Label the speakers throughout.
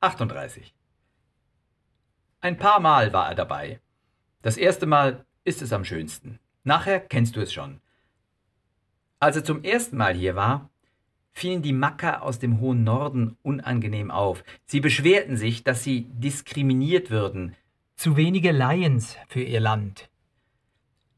Speaker 1: 38. Ein paar Mal war er dabei. Das erste Mal ist es am schönsten. Nachher kennst du es schon. Als er zum ersten Mal hier war, fielen die Macker aus dem hohen Norden unangenehm auf. Sie beschwerten sich, dass sie diskriminiert würden.
Speaker 2: Zu wenige Lions für ihr Land.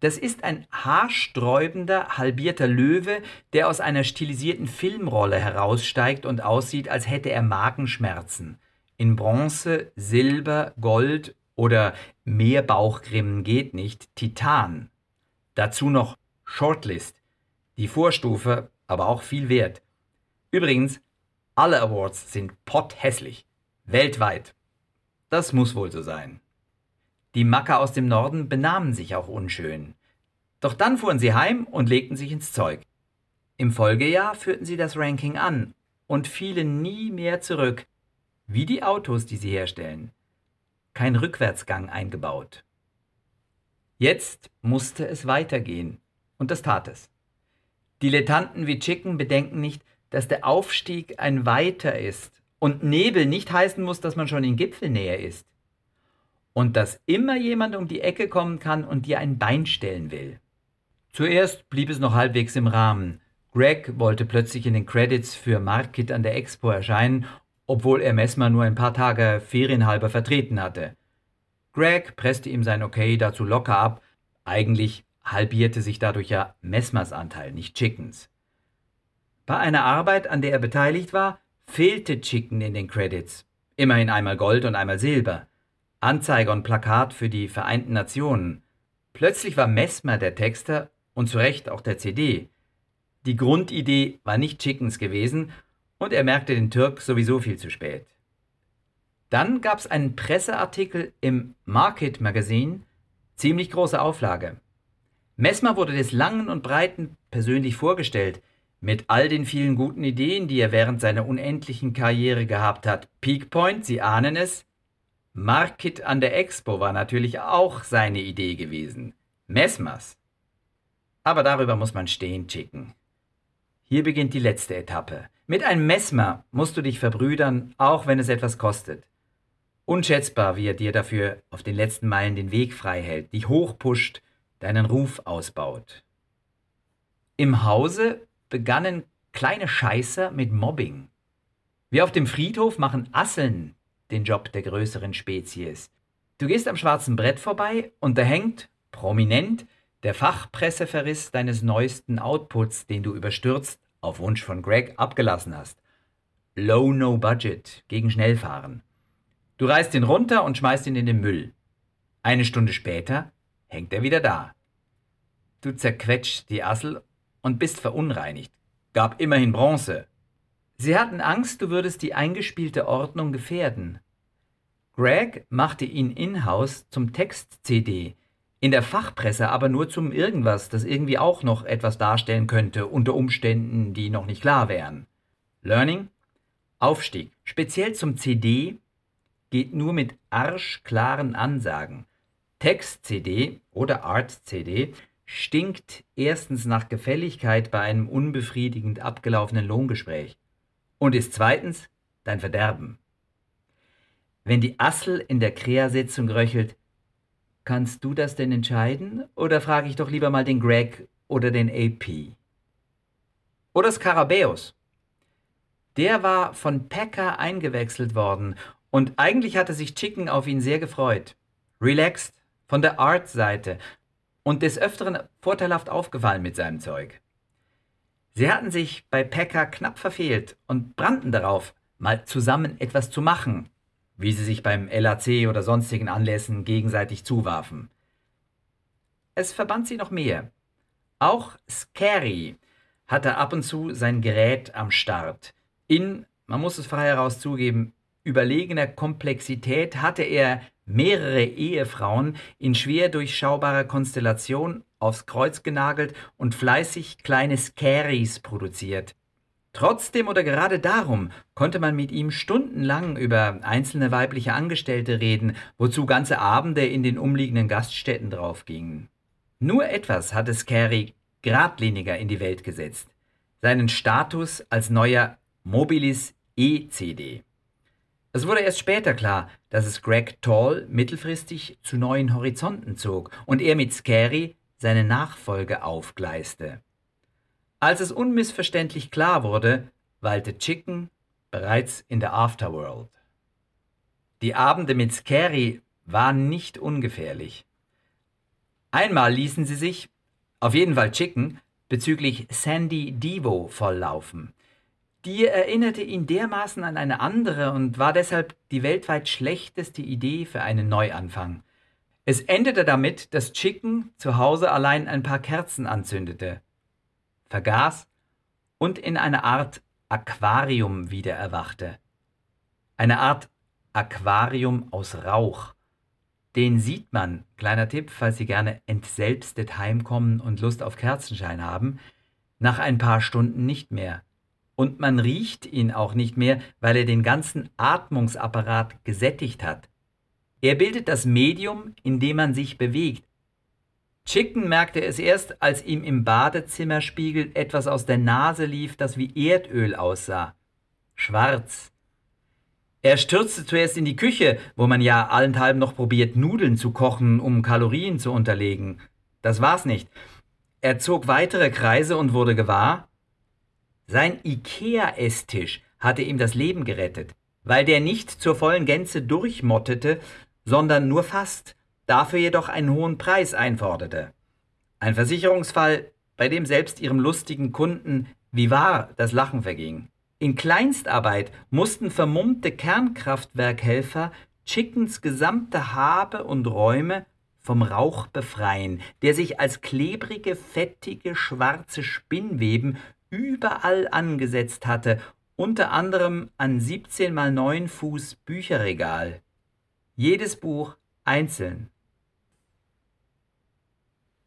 Speaker 1: Das ist ein haarsträubender, halbierter Löwe, der aus einer stilisierten Filmrolle heraussteigt und aussieht, als hätte er Magenschmerzen. In Bronze, Silber, Gold oder Meerbauchgrimmen geht nicht, Titan. Dazu noch Shortlist. Die Vorstufe, aber auch viel wert. Übrigens, alle Awards sind potthässlich. Weltweit. Das muss wohl so sein. Die Macker aus dem Norden benahmen sich auch unschön. Doch dann fuhren sie heim und legten sich ins Zeug. Im Folgejahr führten sie das Ranking an und fielen nie mehr zurück, wie die Autos, die sie herstellen. Kein Rückwärtsgang eingebaut. Jetzt musste es weitergehen, und das tat es. Dilettanten wie Chicken bedenken nicht, dass der Aufstieg ein weiter ist und Nebel nicht heißen muss, dass man schon in Gipfelnähe ist und dass immer jemand um die Ecke kommen kann und dir ein Bein stellen will. Zuerst blieb es noch halbwegs im Rahmen. Greg wollte plötzlich in den Credits für Market an der Expo erscheinen, obwohl er Messmer nur ein paar Tage ferienhalber vertreten hatte. Greg presste ihm sein Okay dazu locker ab. Eigentlich halbierte sich dadurch ja Messmers Anteil, nicht Chickens. Bei einer Arbeit, an der er beteiligt war, fehlte Chicken in den Credits. Immerhin einmal Gold und einmal Silber. Anzeiger und Plakat für die Vereinten Nationen. Plötzlich war Messmer der Texter und zu Recht auch der CD. Die Grundidee war nicht Chickens gewesen und er merkte den Türk sowieso viel zu spät. Dann gab es einen Presseartikel im Market Magazine, ziemlich große Auflage. Messmer wurde des Langen und Breiten persönlich vorgestellt, mit all den vielen guten Ideen, die er während seiner unendlichen Karriere gehabt hat. Peak Point, Sie ahnen es, Market an der Expo war natürlich auch seine Idee gewesen. Messmers. Aber darüber muss man stehen, Chicken. Hier beginnt die letzte Etappe. Mit einem Messmer musst du dich verbrüdern, auch wenn es etwas kostet. Unschätzbar, wie er dir dafür auf den letzten Meilen den Weg frei hält, dich hochpusht, deinen Ruf ausbaut. Im Hause begannen kleine Scheißer mit Mobbing. Wie auf dem Friedhof machen Asseln den Job der größeren Spezies. Du gehst am schwarzen Brett vorbei und da hängt, prominent, der Fachpresseverriss deines neuesten Outputs, den du überstürzt, auf Wunsch von Greg, abgelassen hast. Low No Budget gegen Schnellfahren. Du reißt ihn runter und schmeißt ihn in den Müll. Eine Stunde später hängt er wieder da. Du zerquetscht die Assel und bist verunreinigt. Gab immerhin Bronze. Sie hatten Angst, du würdest die eingespielte Ordnung gefährden. Greg machte ihn in-house zum Text-CD, in der Fachpresse aber nur zum irgendwas, das irgendwie auch noch etwas darstellen könnte, unter Umständen, die noch nicht klar wären. Learning? Aufstieg, speziell zum CD, geht nur mit arschklaren Ansagen. Text-CD oder Art-CD stinkt erstens nach Gefälligkeit bei einem unbefriedigend abgelaufenen Lohngespräch und ist zweitens dein Verderben. Wenn die Assel in der Krea-Sitzung röchelt, kannst du das denn entscheiden oder frage ich doch lieber mal den Greg oder den AP? Oder Skarabäus. Der war von Packer eingewechselt worden und eigentlich hatte sich Chicken auf ihn sehr gefreut. Relaxed, von der Art-Seite und des Öfteren vorteilhaft aufgefallen mit seinem Zeug. Sie hatten sich bei Pekka knapp verfehlt und brannten darauf, mal zusammen etwas zu machen, wie sie sich beim LAC oder sonstigen Anlässen gegenseitig zuwarfen. Es verband sie noch mehr. Auch Scary hatte ab und zu sein Gerät am Start. In, man muss es frei heraus zugeben, überlegener Komplexität hatte er mehrere Ehefrauen in schwer durchschaubarer Konstellation aufs Kreuz genagelt und fleißig kleine Scaries produziert. Trotzdem oder gerade darum konnte man mit ihm stundenlang über einzelne weibliche Angestellte reden, wozu ganze Abende in den umliegenden Gaststätten draufgingen. Nur etwas hatte Scary geradliniger in die Welt gesetzt: seinen Status als neuer Mobilis E-CD. Es wurde erst später klar, dass es Greg Tall mittelfristig zu neuen Horizonten zog und er mit Scary seine Nachfolge aufgleiste. Als es unmissverständlich klar wurde, weilte Chicken bereits in der Afterworld. Die Abende mit Scary waren nicht ungefährlich. Einmal ließen sie sich, auf jeden Fall Chicken, bezüglich Sandy Devo volllaufen. Die erinnerte ihn dermaßen an eine andere und war deshalb die weltweit schlechteste Idee für einen Neuanfang. Es endete damit, dass Chicken zu Hause allein ein paar Kerzen anzündete, vergaß und in eine Art Aquarium wieder erwachte. Eine Art Aquarium aus Rauch. Den sieht man, kleiner Tipp, falls Sie gerne entselbstet heimkommen und Lust auf Kerzenschein haben, nach ein paar Stunden nicht mehr und man riecht ihn auch nicht mehr, weil er den ganzen Atmungsapparat gesättigt hat. Er bildet das Medium, in dem man sich bewegt. Chicken merkte es erst, als ihm im Badezimmerspiegel etwas aus der Nase lief, das wie Erdöl aussah. Schwarz. Er stürzte zuerst in die Küche, wo man ja allenthalben noch probiert, Nudeln zu kochen, um Kalorien zu unterlegen. Das war's nicht. Er zog weitere Kreise und wurde gewahr, sein IKEA-Esstisch hatte ihm das Leben gerettet, weil der nicht zur vollen Gänze durchmottete, sondern nur fast, dafür jedoch einen hohen Preis einforderte. Ein Versicherungsfall, bei dem selbst ihrem lustigen Kunden wie wahr das Lachen verging. In Kleinstarbeit mussten vermummte Kernkraftwerkhelfer Chickens gesamte Habe und Räume vom Rauch befreien, der sich als klebrige, fettige, schwarze Spinnweben überall angesetzt hatte, unter anderem an 17 mal 9 Fuß Bücherregal. Jedes Buch einzeln